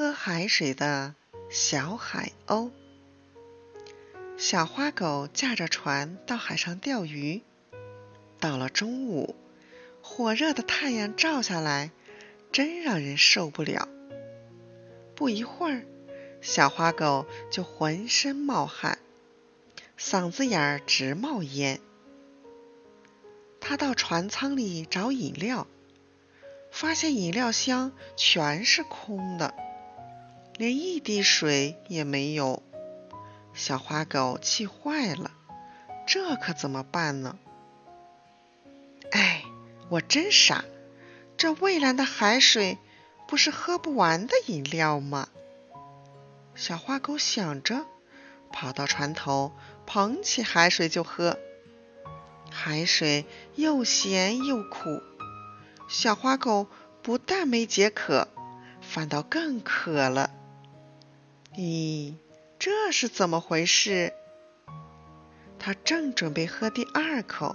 喝海水的小海鸥。小花狗驾着船到海上钓鱼。到了中午，火热的太阳照下来，真让人受不了。不一会儿，小花狗就浑身冒汗，嗓子眼儿直冒烟。它到船舱里找饮料，发现饮料箱全是空的。连一滴水也没有，小花狗气坏了，这可怎么办呢？哎，我真傻，这蔚蓝的海水不是喝不完的饮料吗？小花狗想着，跑到船头，捧起海水就喝。海水又咸又苦，小花狗不但没解渴，反倒更渴了。咦，这是怎么回事？他正准备喝第二口，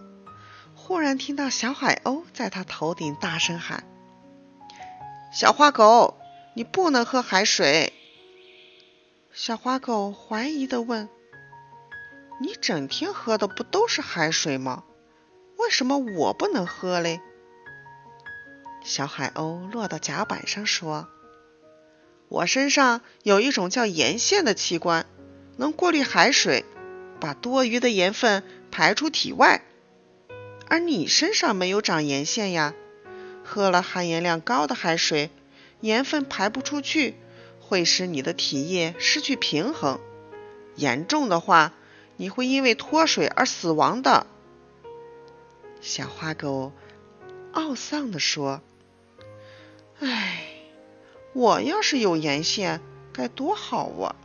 忽然听到小海鸥在他头顶大声喊：“小花狗，你不能喝海水！”小花狗怀疑的问：“你整天喝的不都是海水吗？为什么我不能喝嘞？”小海鸥落到甲板上说。我身上有一种叫盐腺的器官，能过滤海水，把多余的盐分排出体外。而你身上没有长盐腺呀，喝了含盐量高的海水，盐分排不出去，会使你的体液失去平衡，严重的话，你会因为脱水而死亡的。小花狗懊丧地说：“唉。”我要是有沿线，该多好啊！